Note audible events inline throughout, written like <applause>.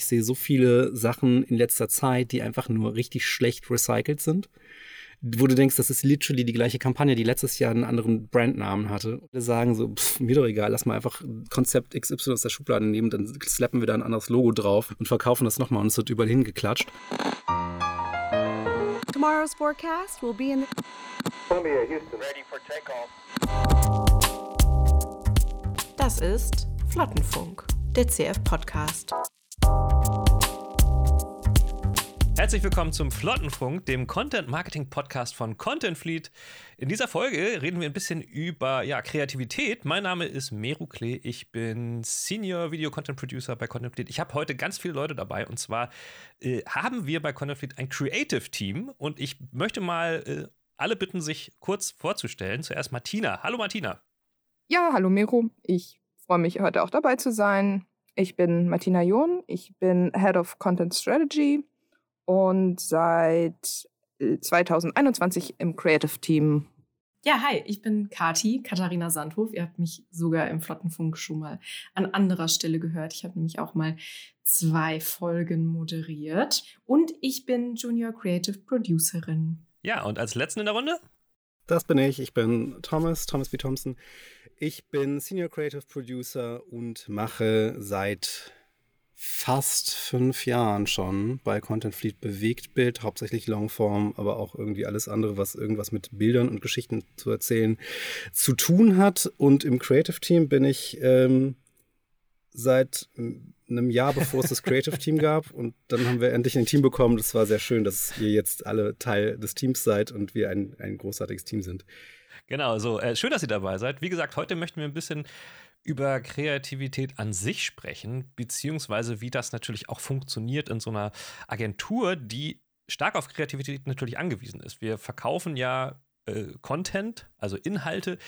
Ich sehe so viele Sachen in letzter Zeit, die einfach nur richtig schlecht recycelt sind wo du denkst, das ist literally die gleiche Kampagne, die letztes Jahr einen anderen Brandnamen hatte. Wir sagen so, pff, mir doch egal, lass mal einfach Konzept XY aus der Schublade nehmen, dann slappen wir da ein anderes Logo drauf und verkaufen das nochmal und es wird überall hingeklatscht. Tomorrow's forecast will be in Columbia, Houston. Ready for takeoff. Das ist Flottenfunk, der CF-Podcast. Herzlich willkommen zum Flottenfunk, dem Content Marketing Podcast von Content Fleet. In dieser Folge reden wir ein bisschen über ja, Kreativität. Mein Name ist Meru Klee, ich bin Senior Video Content Producer bei Content Fleet. Ich habe heute ganz viele Leute dabei und zwar äh, haben wir bei Content Fleet ein Creative Team und ich möchte mal äh, alle bitten, sich kurz vorzustellen. Zuerst Martina. Hallo Martina. Ja, hallo Meru. Ich freue mich heute auch dabei zu sein. Ich bin Martina John, ich bin Head of Content Strategy und seit 2021 äh, im Creative Team. Ja, hi, ich bin Kati, Katharina Sandhof. Ihr habt mich sogar im Flottenfunk schon mal an anderer Stelle gehört. Ich habe nämlich auch mal zwei Folgen moderiert. Und ich bin Junior Creative Producerin. Ja, und als letzten in der Runde? Das bin ich. Ich bin Thomas, Thomas B. Thompson. Ich bin Senior Creative Producer und mache seit fast fünf Jahren schon bei Content Fleet bewegt Bild, hauptsächlich Longform, aber auch irgendwie alles andere, was irgendwas mit Bildern und Geschichten zu erzählen zu tun hat. Und im Creative Team bin ich ähm, seit einem Jahr, bevor es das Creative Team <laughs> gab. Und dann haben wir endlich ein Team bekommen. Das war sehr schön, dass ihr jetzt alle Teil des Teams seid und wir ein, ein großartiges Team sind. Genau, so. Äh, schön, dass ihr dabei seid. Wie gesagt, heute möchten wir ein bisschen über Kreativität an sich sprechen, beziehungsweise wie das natürlich auch funktioniert in so einer Agentur, die stark auf Kreativität natürlich angewiesen ist. Wir verkaufen ja äh, Content, also Inhalte,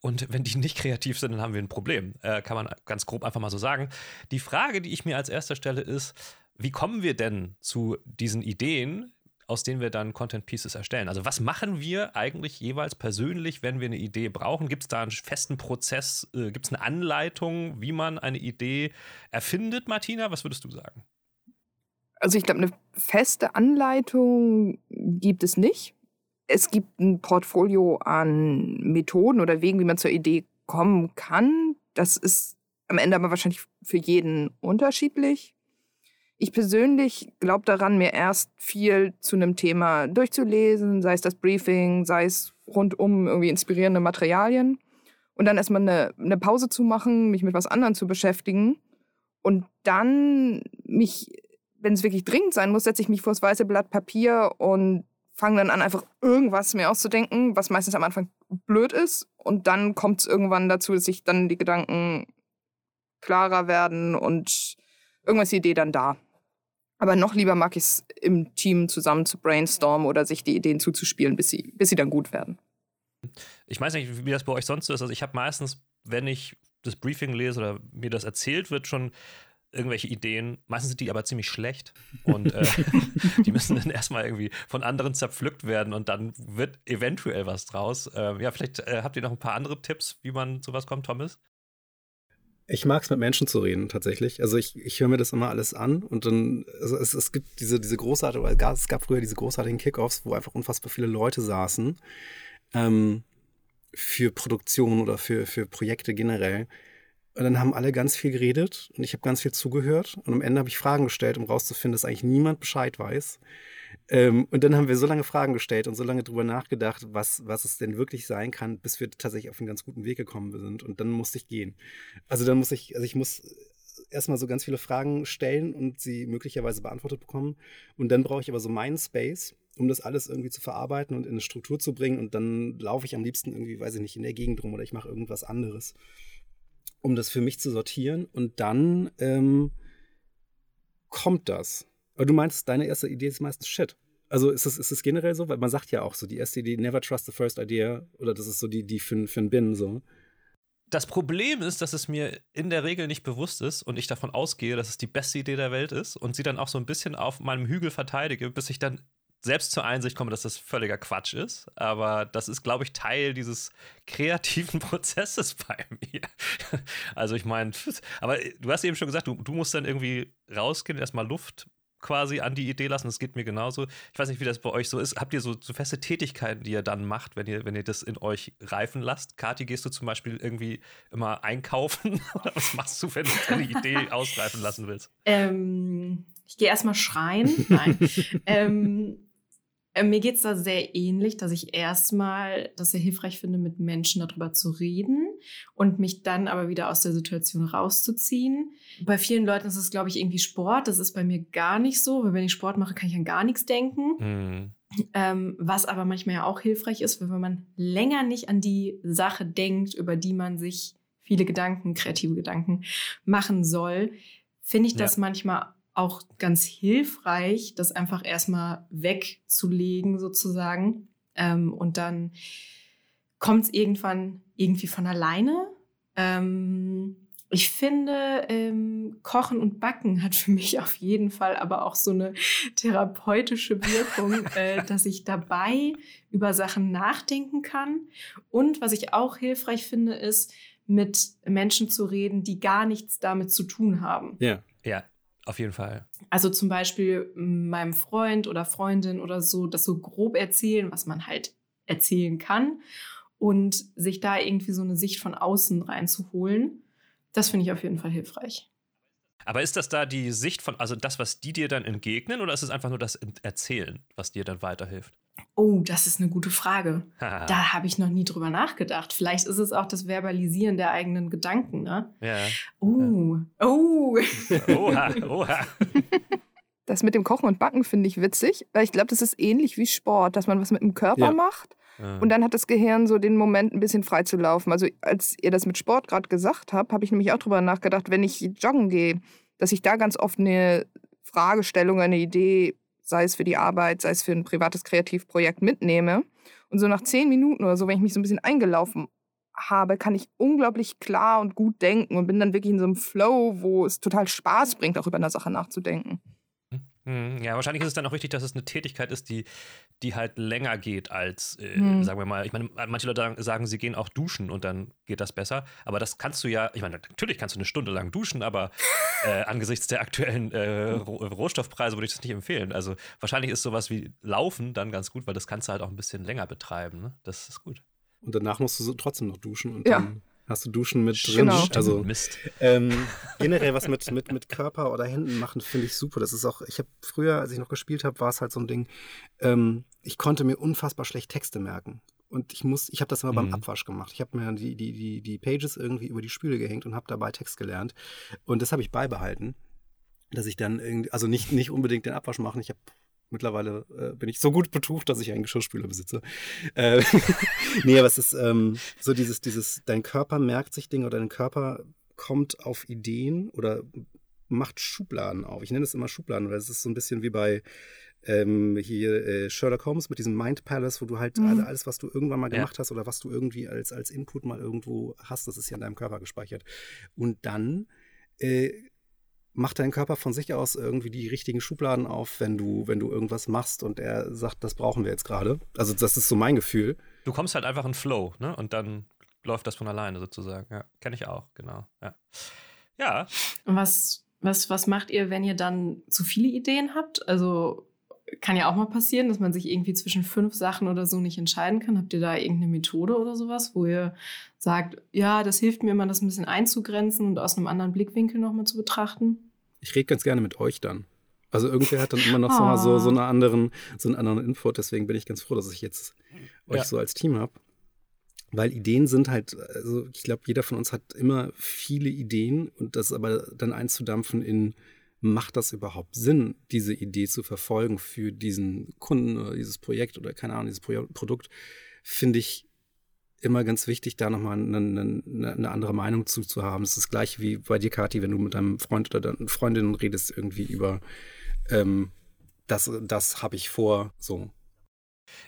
und wenn die nicht kreativ sind, dann haben wir ein Problem. Äh, kann man ganz grob einfach mal so sagen. Die Frage, die ich mir als erster stelle, ist, wie kommen wir denn zu diesen Ideen, aus denen wir dann Content Pieces erstellen. Also was machen wir eigentlich jeweils persönlich, wenn wir eine Idee brauchen? Gibt es da einen festen Prozess? Äh, Gibt es eine Anleitung, wie man eine Idee erfindet, Martina? Was würdest du sagen? Also ich glaube, eine feste Anleitung gibt es nicht. Es gibt ein Portfolio an Methoden oder Wegen, wie man zur Idee kommen kann. Das ist am Ende aber wahrscheinlich für jeden unterschiedlich. Ich persönlich glaube daran, mir erst viel zu einem Thema durchzulesen, sei es das Briefing, sei es rundum irgendwie inspirierende Materialien. Und dann erstmal eine, eine Pause zu machen, mich mit was anderem zu beschäftigen. Und dann mich, wenn es wirklich dringend sein muss, setze ich mich vor das weiße Blatt Papier und fange dann an, einfach irgendwas mir auszudenken, was meistens am Anfang blöd ist. Und dann kommt es irgendwann dazu, dass sich dann die Gedanken klarer werden und irgendwas die Idee dann da. Aber noch lieber mag ich es, im Team zusammen zu brainstormen oder sich die Ideen zuzuspielen, bis sie, bis sie dann gut werden. Ich weiß nicht, wie das bei euch sonst ist. Also ich habe meistens, wenn ich das Briefing lese oder mir das erzählt wird, schon irgendwelche Ideen. Meistens sind die aber ziemlich schlecht und äh, <laughs> die müssen dann erstmal irgendwie von anderen zerpflückt werden und dann wird eventuell was draus. Äh, ja, vielleicht äh, habt ihr noch ein paar andere Tipps, wie man zu was kommt, Thomas? Ich mag es mit Menschen zu reden, tatsächlich. Also ich, ich höre mir das immer alles an und dann, also es, es gibt diese, diese großartige, es gab früher diese großartigen Kickoffs, wo einfach unfassbar viele Leute saßen ähm, für Produktion oder für, für Projekte generell. Und dann haben alle ganz viel geredet und ich habe ganz viel zugehört und am Ende habe ich Fragen gestellt, um rauszufinden, dass eigentlich niemand Bescheid weiß. Ähm, und dann haben wir so lange Fragen gestellt und so lange drüber nachgedacht, was, was es denn wirklich sein kann, bis wir tatsächlich auf einen ganz guten Weg gekommen sind. Und dann musste ich gehen. Also dann muss ich, also ich muss erstmal so ganz viele Fragen stellen und sie möglicherweise beantwortet bekommen. Und dann brauche ich aber so meinen Space, um das alles irgendwie zu verarbeiten und in eine Struktur zu bringen. Und dann laufe ich am liebsten irgendwie, weiß ich nicht, in der Gegend rum oder ich mache irgendwas anderes, um das für mich zu sortieren. Und dann ähm, kommt das. Aber du meinst, deine erste Idee ist meistens Shit. Also ist es, ist generell so? Weil man sagt ja auch so, die erste Idee, never trust the first idea. Oder das ist so die, die für, für einen Bin so. Das Problem ist, dass es mir in der Regel nicht bewusst ist und ich davon ausgehe, dass es die beste Idee der Welt ist und sie dann auch so ein bisschen auf meinem Hügel verteidige, bis ich dann selbst zur Einsicht komme, dass das völliger Quatsch ist. Aber das ist, glaube ich, Teil dieses kreativen <laughs> Prozesses bei mir. <laughs> Also ich meine, aber du hast eben schon gesagt, du, du musst dann irgendwie rausgehen, erstmal Luft quasi an die Idee lassen. Das geht mir genauso. Ich weiß nicht, wie das bei euch so ist. Habt ihr so, so feste Tätigkeiten, die ihr dann macht, wenn ihr, wenn ihr das in euch reifen lasst? Kathi, gehst du zum Beispiel irgendwie immer einkaufen? <laughs> Oder was machst du, wenn du deine Idee ausreifen lassen willst? Ähm, ich gehe erstmal schreien. Nein. ähm, äh, mir geht es da sehr ähnlich, dass ich erstmal das sehr hilfreich finde, mit Menschen darüber zu reden und mich dann aber wieder aus der Situation rauszuziehen. Bei vielen Leuten ist es, glaube ich, irgendwie Sport. Das ist bei mir gar nicht so, weil wenn ich Sport mache, kann ich an gar nichts denken. Mhm. Ähm, was aber manchmal ja auch hilfreich ist, wenn man länger nicht an die Sache denkt, über die man sich viele Gedanken, kreative Gedanken machen soll, finde ich das manchmal auch ganz hilfreich, das einfach erstmal wegzulegen sozusagen. Ähm, und dann kommt es irgendwann irgendwie von alleine. Ähm, ich finde, ähm, Kochen und Backen hat für mich auf jeden Fall aber auch so eine therapeutische Wirkung, <laughs> äh, dass ich dabei über Sachen nachdenken kann. Und was ich auch hilfreich finde, ist, mit Menschen zu reden, die gar nichts damit zu tun haben. Ja, ja. Auf jeden Fall. Also zum Beispiel meinem Freund oder Freundin oder so, das so grob erzählen, was man halt erzählen kann und sich da irgendwie so eine Sicht von außen reinzuholen, das finde ich auf jeden Fall hilfreich. Aber ist das da die Sicht von, also das, was die dir dann entgegnen, oder ist es einfach nur das Erzählen, was dir dann weiterhilft? Oh, das ist eine gute Frage. <laughs> da habe ich noch nie drüber nachgedacht. Vielleicht ist es auch das Verbalisieren der eigenen Gedanken, ne? Ja. Oh, oh. <laughs> oha, oha. <laughs> Das mit dem Kochen und Backen finde ich witzig, weil ich glaube, das ist ähnlich wie Sport, dass man was mit dem Körper ja. macht und dann hat das Gehirn so den Moment, ein bisschen frei zu laufen. Also als ihr das mit Sport gerade gesagt habt, habe ich nämlich auch drüber nachgedacht, wenn ich joggen gehe, dass ich da ganz oft eine Fragestellung, eine Idee, sei es für die Arbeit, sei es für ein privates Kreativprojekt mitnehme. Und so nach zehn Minuten oder so, wenn ich mich so ein bisschen eingelaufen habe, kann ich unglaublich klar und gut denken und bin dann wirklich in so einem Flow, wo es total Spaß bringt, auch über eine Sache nachzudenken. Hm, ja, wahrscheinlich ist es dann auch wichtig, dass es eine Tätigkeit ist, die, die halt länger geht als, äh, hm. sagen wir mal, ich meine, manche Leute sagen, sie gehen auch duschen und dann geht das besser. Aber das kannst du ja, ich meine, natürlich kannst du eine Stunde lang duschen, aber <laughs> äh, angesichts der aktuellen äh, Rohstoffpreise würde ich das nicht empfehlen. Also wahrscheinlich ist sowas wie Laufen dann ganz gut, weil das kannst du halt auch ein bisschen länger betreiben. Ne? Das ist gut. Und danach musst du so trotzdem noch duschen und ja. dann Hast du Duschen mit drin? Genau. Also Mist. Ähm, generell was mit, mit, mit Körper oder Händen machen, finde ich super. Das ist auch, ich habe früher, als ich noch gespielt habe, war es halt so ein Ding, ähm, ich konnte mir unfassbar schlecht Texte merken. Und ich muss, ich habe das immer mhm. beim Abwasch gemacht. Ich habe mir die, die, die, die Pages irgendwie über die Spüle gehängt und habe dabei Text gelernt. Und das habe ich beibehalten. Dass ich dann irgendwie, also nicht, nicht unbedingt den Abwasch machen. Ich habe Mittlerweile äh, bin ich so gut betucht, dass ich einen Geschirrspüler besitze. Äh, <laughs> nee, aber es ist ähm, so dieses, dieses, dein Körper merkt sich Dinge oder dein Körper kommt auf Ideen oder macht Schubladen auf. Ich nenne es immer Schubladen, weil es ist so ein bisschen wie bei ähm, hier äh, Sherlock Holmes mit diesem Mind Palace, wo du halt mhm. alles, was du irgendwann mal gemacht ja. hast oder was du irgendwie als, als Input mal irgendwo hast, das ist ja in deinem Körper gespeichert. Und dann äh, macht dein Körper von sich aus irgendwie die richtigen Schubladen auf, wenn du, wenn du irgendwas machst und er sagt, das brauchen wir jetzt gerade. Also das ist so mein Gefühl. Du kommst halt einfach in Flow, ne? Und dann läuft das von alleine sozusagen. Ja, kenne ich auch, genau. Ja. ja. Und was, was, was macht ihr, wenn ihr dann zu viele Ideen habt? Also kann ja auch mal passieren, dass man sich irgendwie zwischen fünf Sachen oder so nicht entscheiden kann. Habt ihr da irgendeine Methode oder sowas, wo ihr sagt, ja, das hilft mir immer, das ein bisschen einzugrenzen und aus einem anderen Blickwinkel nochmal zu betrachten? Ich rede ganz gerne mit euch dann. Also irgendwer hat dann immer noch oh. so, so, eine anderen, so einen anderen Input. Deswegen bin ich ganz froh, dass ich jetzt euch ja. so als Team habe. Weil Ideen sind halt, also ich glaube, jeder von uns hat immer viele Ideen und das aber dann einzudampfen in, macht das überhaupt Sinn, diese Idee zu verfolgen für diesen Kunden oder dieses Projekt oder keine Ahnung, dieses Pro Produkt, finde ich immer ganz wichtig, da nochmal eine, eine, eine andere Meinung zu, zu haben. Es ist das gleiche wie bei dir, Kathi, wenn du mit deinem Freund oder deiner Freundin redest, irgendwie über ähm, das, das habe ich vor, so.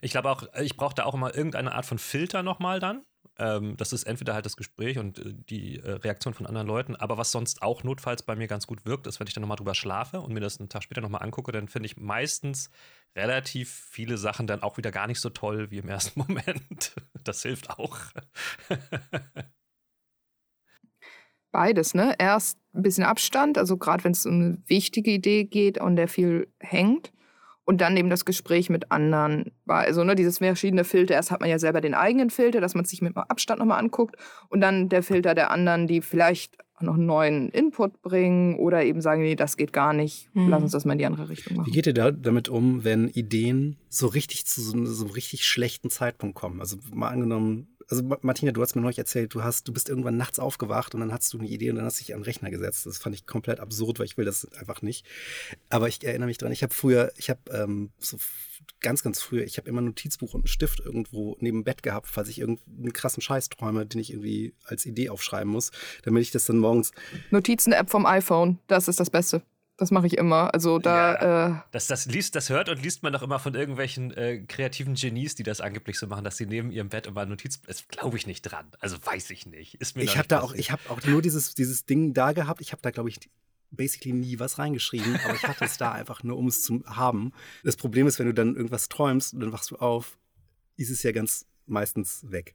Ich glaube auch, ich brauche da auch immer irgendeine Art von Filter nochmal dann. Ähm, das ist entweder halt das Gespräch und äh, die äh, Reaktion von anderen Leuten, aber was sonst auch notfalls bei mir ganz gut wirkt, ist, wenn ich dann nochmal drüber schlafe und mir das einen Tag später nochmal angucke, dann finde ich meistens relativ viele Sachen dann auch wieder gar nicht so toll wie im ersten <laughs> Moment. Das hilft auch. Beides, ne? Erst ein bisschen Abstand, also gerade wenn es um eine wichtige Idee geht und der viel hängt. Und dann eben das Gespräch mit anderen. Also ne, dieses verschiedene Filter. Erst hat man ja selber den eigenen Filter, dass man sich mit Abstand nochmal anguckt. Und dann der Filter der anderen, die vielleicht noch einen neuen Input bringen oder eben sagen, nee, das geht gar nicht, mhm. lass uns das mal in die andere Richtung machen. Wie geht ihr da damit um, wenn Ideen so richtig zu so, so einem richtig schlechten Zeitpunkt kommen? Also mal angenommen, also Martina, du hast mir neulich erzählt, du hast, du bist irgendwann nachts aufgewacht und dann hast du eine Idee und dann hast du dich an den Rechner gesetzt. Das fand ich komplett absurd, weil ich will das einfach nicht. Aber ich erinnere mich dran, ich habe früher, ich habe ähm, so ganz, ganz früher, ich habe immer ein Notizbuch und einen Stift irgendwo neben dem Bett gehabt, falls ich irgendeinen krassen Scheiß träume, den ich irgendwie als Idee aufschreiben muss, damit ich das dann morgens. Notizen-App vom iPhone, das ist das Beste. Das mache ich immer. Also da. Ja, äh das, das, liest, das hört und liest man doch immer von irgendwelchen äh, kreativen Genies, die das angeblich so machen, dass sie neben ihrem Bett immer Notiz. Das glaube ich nicht dran. Also weiß ich nicht. Ist mir ich habe da auch, ich habe auch nur dieses, dieses Ding da gehabt. Ich habe da, glaube ich, basically nie was reingeschrieben, aber ich hatte es da einfach nur, um es zu haben. Das Problem ist, wenn du dann irgendwas träumst und dann wachst du auf, ist es ja ganz meistens weg.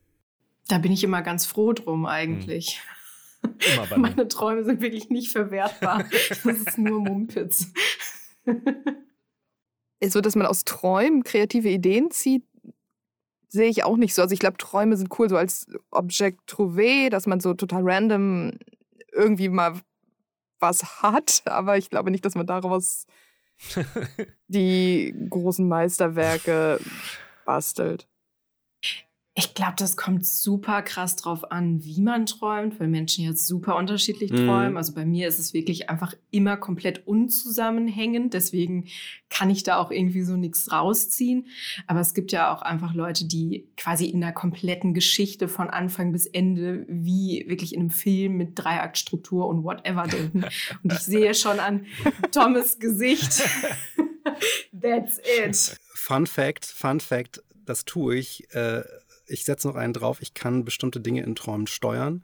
Da bin ich immer ganz froh drum eigentlich. Hm. <laughs> Meine Träume sind wirklich nicht verwertbar. <laughs> das ist nur Mumpitz. <laughs> so, dass man aus Träumen kreative Ideen zieht, sehe ich auch nicht so. Also ich glaube, Träume sind cool, so als Objekt trouvé, dass man so total random irgendwie mal was hat, aber ich glaube nicht, dass man daraus die großen Meisterwerke bastelt. Ich glaube, das kommt super krass drauf an, wie man träumt, weil Menschen jetzt super unterschiedlich mhm. träumen. Also bei mir ist es wirklich einfach immer komplett unzusammenhängend. Deswegen kann ich da auch irgendwie so nichts rausziehen. Aber es gibt ja auch einfach Leute, die quasi in einer kompletten Geschichte von Anfang bis Ende wie wirklich in einem Film mit Dreiaktstruktur und whatever denken. Und ich sehe schon an Thomas Gesicht. <laughs> That's it. Fun Fact, Fun Fact, das tue ich. Äh ich setze noch einen drauf, ich kann bestimmte Dinge in Träumen steuern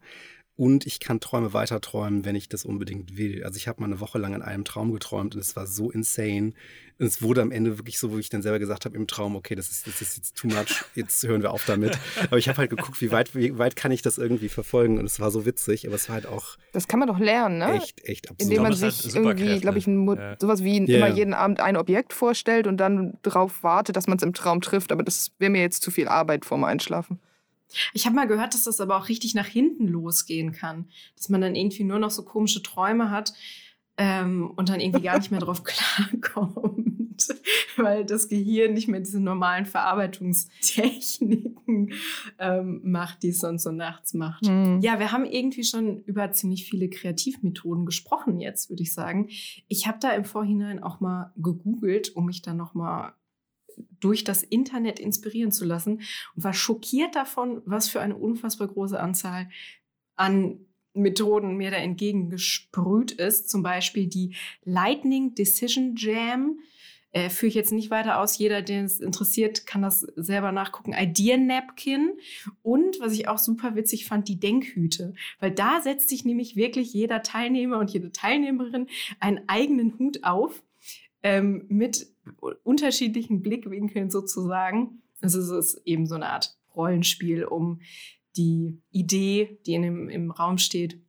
und ich kann Träume weiter träumen, wenn ich das unbedingt will. Also ich habe mal eine Woche lang in einem Traum geträumt und es war so insane. Und es wurde am Ende wirklich so, wo ich dann selber gesagt habe im Traum, okay, das ist, das ist jetzt too much, jetzt hören wir auf damit. Aber ich habe halt geguckt, wie weit, wie weit kann ich das irgendwie verfolgen und es war so witzig, aber es war halt auch. Das kann man doch lernen, ne? Echt, echt absurd. Indem man sich halt irgendwie, glaube ich, ja. sowas wie yeah. immer jeden Abend ein Objekt vorstellt und dann darauf wartet, dass man es im Traum trifft. Aber das wäre mir jetzt zu viel Arbeit vorm Einschlafen. Ich habe mal gehört, dass das aber auch richtig nach hinten losgehen kann. Dass man dann irgendwie nur noch so komische Träume hat ähm, und dann irgendwie gar nicht mehr drauf <laughs> klarkommt, weil das Gehirn nicht mehr diese normalen Verarbeitungstechniken ähm, macht, die es sonst so nachts macht. Mhm. Ja, wir haben irgendwie schon über ziemlich viele Kreativmethoden gesprochen jetzt, würde ich sagen. Ich habe da im Vorhinein auch mal gegoogelt, um mich dann noch mal durch das Internet inspirieren zu lassen und war schockiert davon, was für eine unfassbar große Anzahl an Methoden mir da entgegengesprüht ist. Zum Beispiel die Lightning Decision Jam. Äh, führe ich jetzt nicht weiter aus. Jeder, den es interessiert, kann das selber nachgucken. Idea Napkin. Und was ich auch super witzig fand, die Denkhüte. Weil da setzt sich nämlich wirklich jeder Teilnehmer und jede Teilnehmerin einen eigenen Hut auf ähm, mit unterschiedlichen Blickwinkeln sozusagen. Also es ist eben so eine Art Rollenspiel, um die Idee, die in dem, im Raum steht,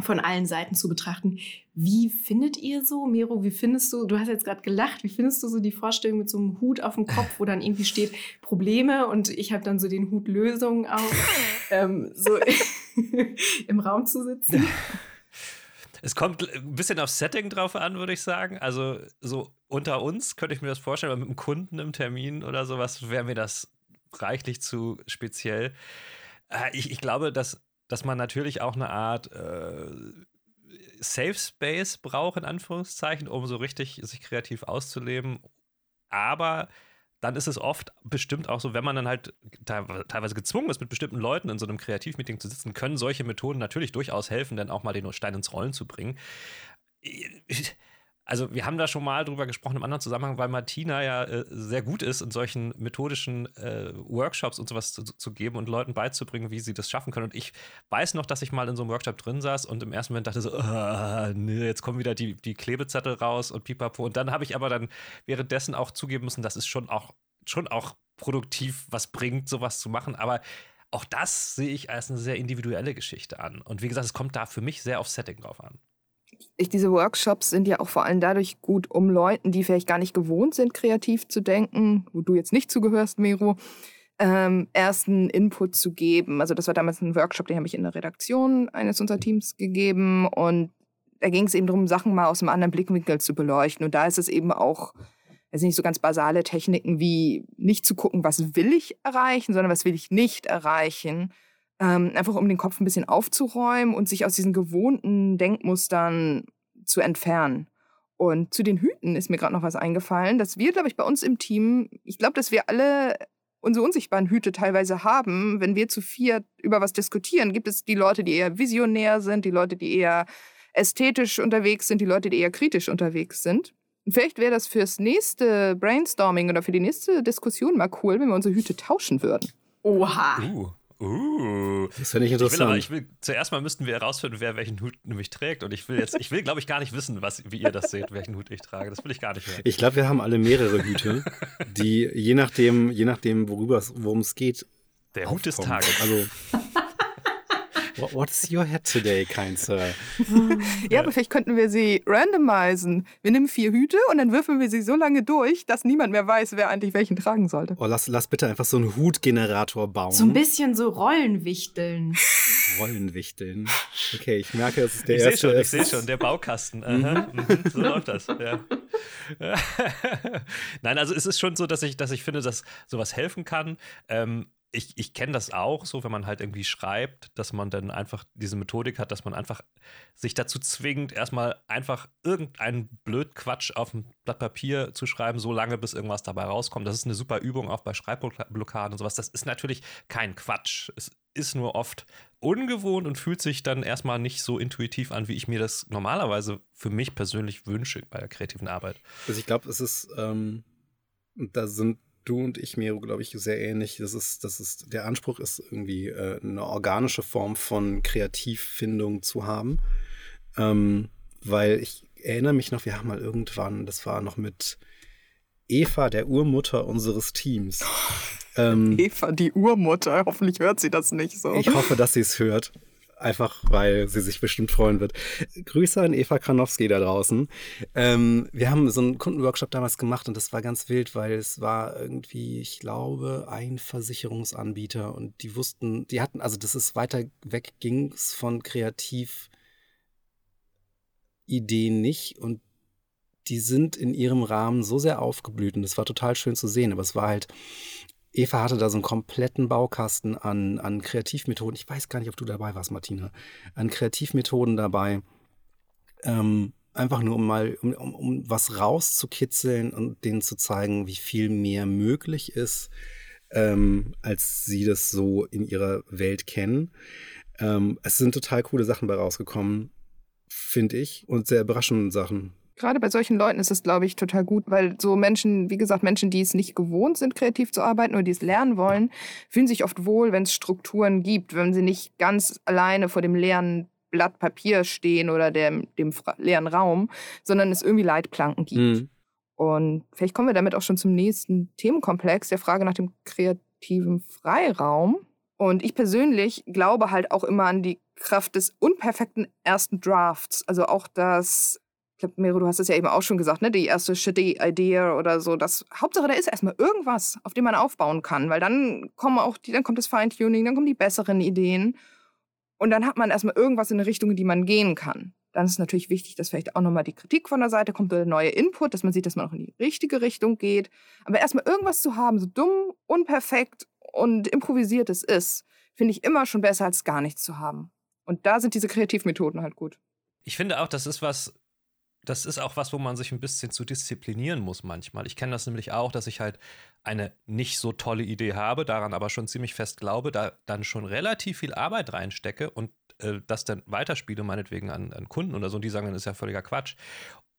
von allen Seiten zu betrachten. Wie findet ihr so, Miro, wie findest du, du hast jetzt gerade gelacht, wie findest du so die Vorstellung mit so einem Hut auf dem Kopf, wo dann irgendwie steht Probleme und ich habe dann so den Hut Lösungen auf, <laughs> ähm, so <laughs> im Raum zu sitzen? Es kommt ein bisschen aufs Setting drauf an, würde ich sagen. Also so unter uns könnte ich mir das vorstellen, aber mit einem Kunden im Termin oder sowas wäre mir das reichlich zu speziell. Äh, ich, ich, glaube, dass, dass man natürlich auch eine Art äh, Safe Space braucht, in Anführungszeichen, um so richtig sich kreativ auszuleben. Aber dann ist es oft bestimmt auch so, wenn man dann halt teilweise gezwungen ist, mit bestimmten Leuten in so einem Kreativmeeting zu sitzen, können solche Methoden natürlich durchaus helfen, dann auch mal den Stein ins Rollen zu bringen. Also wir haben da schon mal drüber gesprochen im anderen Zusammenhang, weil Martina ja äh, sehr gut ist, in solchen methodischen äh, Workshops und sowas zu, zu, geben und Leuten beizubringen, wie sie das schaffen können. Und ich weiß noch, dass ich mal in so einem Workshop drin saß und im ersten Moment dachte so, oh, nee, jetzt kommen wieder die, die Klebezettel raus und pipapo. Und dann habe ich aber dann währenddessen auch zugeben müssen, dass es schon auch, schon auch produktiv was bringt, sowas zu machen. Aber auch das sehe ich als eine sehr individuelle Geschichte an. Und wie gesagt, es kommt da für mich sehr auf Setting drauf an ich, diese Workshops sind ja auch vor allem dadurch gut, um Leuten, die vielleicht gar nicht gewohnt sind, kreativ zu denken, wo du jetzt nicht zugehörst, Mero, ähm, ersten Input zu geben. Also das war damals ein Workshop, den habe ich in der Redaktion eines unserer Teams gegeben und da ging es eben darum, Sachen mal aus einem anderen Blickwinkel zu beleuchten. Und da ist es eben auch, also nicht so ganz basale Techniken wie nicht zu gucken, was will ich erreichen, sondern was will ich nicht erreichen ähm, einfach um den Kopf ein bisschen aufzuräumen und sich aus diesen gewohnten Denkmustern zu entfernen. Und zu den Hüten ist mir gerade noch was eingefallen, dass wir, glaube ich, bei uns im Team, ich glaube, dass wir alle unsere unsichtbaren Hüte teilweise haben. Wenn wir zu vier über was diskutieren, gibt es die Leute, die eher visionär sind, die Leute, die eher ästhetisch unterwegs sind, die Leute, die eher kritisch unterwegs sind. Und vielleicht wäre das fürs nächste Brainstorming oder für die nächste Diskussion mal cool, wenn wir unsere Hüte tauschen würden. Oha. Uh. Uh, das finde ich interessant. Ich will aber, ich will, zuerst mal müssten wir herausfinden, wer welchen Hut nämlich trägt. Und ich will jetzt, ich will, glaube ich, gar nicht wissen, was, wie ihr das seht, welchen Hut ich trage. Das will ich gar nicht hören. Ich glaube, wir haben alle mehrere Hüte, die je nachdem, je nachdem, worüber worum es geht. Der Hut des Tages. Also What's your head today, kind sir? ja, aber vielleicht könnten wir sie randomisieren. Wir nehmen vier Hüte und dann würfeln wir sie so lange durch, dass niemand mehr weiß, wer eigentlich welchen tragen sollte. Oh, lass, lass bitte einfach so einen Hutgenerator bauen. So ein bisschen so Rollenwichteln. Rollenwichteln. Okay, ich merke, es ist der ich erste. Schon, ich sehe schon, der Baukasten. Mhm. Mhm. So läuft das. Ja. <laughs> Nein, also es ist schon so, dass ich, dass ich finde, dass sowas helfen kann. Ähm, ich, ich kenne das auch so, wenn man halt irgendwie schreibt, dass man dann einfach diese Methodik hat, dass man einfach sich dazu zwingt, erstmal einfach irgendeinen Blödquatsch auf ein Blatt Papier zu schreiben, so lange, bis irgendwas dabei rauskommt. Das ist eine super Übung auch bei Schreibblockaden und sowas. Das ist natürlich kein Quatsch. Es ist nur oft ungewohnt und fühlt sich dann erstmal nicht so intuitiv an, wie ich mir das normalerweise für mich persönlich wünsche bei der kreativen Arbeit. Also ich glaube, es ist, ähm, da sind du und ich, Mero, glaube ich, sehr ähnlich. Das ist, das ist, der Anspruch ist irgendwie äh, eine organische Form von Kreativfindung zu haben. Ähm, weil ich erinnere mich noch, wir haben mal irgendwann, das war noch mit Eva, der Urmutter unseres Teams. <laughs> Ähm, Eva, die Urmutter, hoffentlich hört sie das nicht so. Ich hoffe, dass sie es hört. Einfach, weil sie sich bestimmt freuen wird. Grüße an Eva Kranowski da draußen. Ähm, wir haben so einen Kundenworkshop damals gemacht und das war ganz wild, weil es war irgendwie, ich glaube, ein Versicherungsanbieter und die wussten, die hatten, also das ist weiter weg, ging es von Kreativideen nicht und die sind in ihrem Rahmen so sehr aufgeblüht und das war total schön zu sehen, aber es war halt Eva hatte da so einen kompletten Baukasten an, an Kreativmethoden. Ich weiß gar nicht, ob du dabei warst, Martina. An Kreativmethoden dabei. Ähm, einfach nur, um mal, um, um, um was rauszukitzeln und denen zu zeigen, wie viel mehr möglich ist, ähm, als sie das so in ihrer Welt kennen. Ähm, es sind total coole Sachen bei rausgekommen, finde ich, und sehr überraschende Sachen gerade bei solchen Leuten ist es, glaube ich, total gut, weil so Menschen, wie gesagt, Menschen, die es nicht gewohnt sind, kreativ zu arbeiten oder die es lernen wollen, fühlen sich oft wohl, wenn es Strukturen gibt, wenn sie nicht ganz alleine vor dem leeren Blatt Papier stehen oder dem, dem leeren Raum, sondern es irgendwie Leitplanken gibt. Mhm. Und vielleicht kommen wir damit auch schon zum nächsten Themenkomplex, der Frage nach dem kreativen Freiraum. Und ich persönlich glaube halt auch immer an die Kraft des unperfekten ersten Drafts. Also auch das glaube, Mero, du hast es ja eben auch schon gesagt, ne? Die erste shitty Idea oder so. Das Hauptsache, da ist erstmal irgendwas, auf dem man aufbauen kann, weil dann kommen auch die, dann kommt das Feintuning, dann kommen die besseren Ideen. Und dann hat man erstmal irgendwas in eine Richtung, in die man gehen kann. Dann ist natürlich wichtig, dass vielleicht auch nochmal die Kritik von der Seite kommt oder neue Input, dass man sieht, dass man auch in die richtige Richtung geht. Aber erstmal irgendwas zu haben, so dumm, unperfekt und improvisiert es ist, finde ich immer schon besser, als gar nichts zu haben. Und da sind diese Kreativmethoden halt gut. Ich finde auch, das ist was, das ist auch was, wo man sich ein bisschen zu disziplinieren muss manchmal. Ich kenne das nämlich auch, dass ich halt eine nicht so tolle Idee habe, daran aber schon ziemlich fest glaube, da dann schon relativ viel Arbeit reinstecke und äh, das dann weiterspiele, meinetwegen an, an Kunden oder so, und die sagen, dann ist ja völliger Quatsch.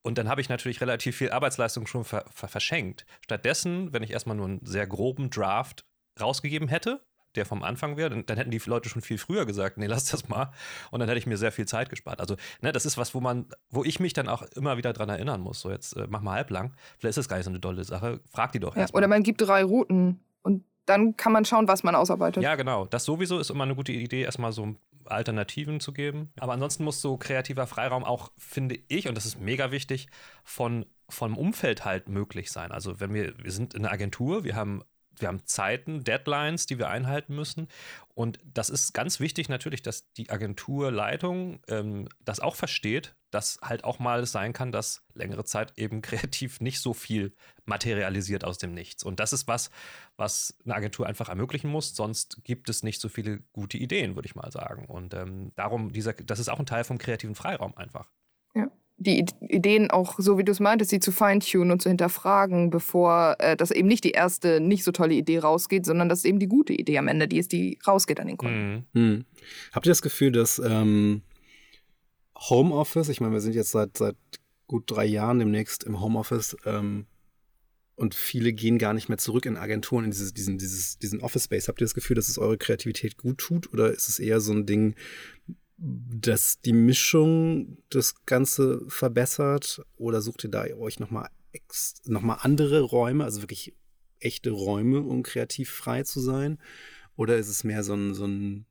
Und dann habe ich natürlich relativ viel Arbeitsleistung schon ver ver verschenkt. Stattdessen, wenn ich erstmal nur einen sehr groben Draft rausgegeben hätte, der vom Anfang wäre, dann, dann, hätten die Leute schon viel früher gesagt, nee, lass das mal. Und dann hätte ich mir sehr viel Zeit gespart. Also, ne, das ist was, wo man, wo ich mich dann auch immer wieder dran erinnern muss. So, jetzt äh, mach mal halblang. Vielleicht ist das gar nicht so eine dolle Sache. Frag die doch ja, erst. Oder man gibt drei Routen und dann kann man schauen, was man ausarbeitet. Ja, genau. Das sowieso ist immer eine gute Idee, erstmal so Alternativen zu geben. Aber ansonsten muss so kreativer Freiraum auch, finde ich, und das ist mega wichtig, von vom Umfeld halt möglich sein. Also wenn wir, wir sind in einer Agentur, wir haben wir haben Zeiten, Deadlines, die wir einhalten müssen. Und das ist ganz wichtig natürlich, dass die Agenturleitung ähm, das auch versteht, dass halt auch mal sein kann, dass längere Zeit eben <laughs> kreativ nicht so viel materialisiert aus dem Nichts. Und das ist was, was eine Agentur einfach ermöglichen muss. Sonst gibt es nicht so viele gute Ideen, würde ich mal sagen. Und ähm, darum, dieser, das ist auch ein Teil vom kreativen Freiraum einfach. Die Ideen auch, so wie du es meintest, sie zu feintunen und zu hinterfragen, bevor äh, das eben nicht die erste nicht so tolle Idee rausgeht, sondern dass eben die gute Idee am Ende die ist, die rausgeht an den Kunden. Mhm. Hm. Habt ihr das Gefühl, dass ähm, Homeoffice, ich meine, wir sind jetzt seit, seit gut drei Jahren demnächst im Homeoffice ähm, und viele gehen gar nicht mehr zurück in Agenturen, in dieses, diesen, dieses, diesen Office Space. Habt ihr das Gefühl, dass es eure Kreativität gut tut oder ist es eher so ein Ding, dass die Mischung das Ganze verbessert oder sucht ihr da euch nochmal noch mal andere Räume, also wirklich echte Räume, um kreativ frei zu sein? Oder ist es mehr so ein, so ein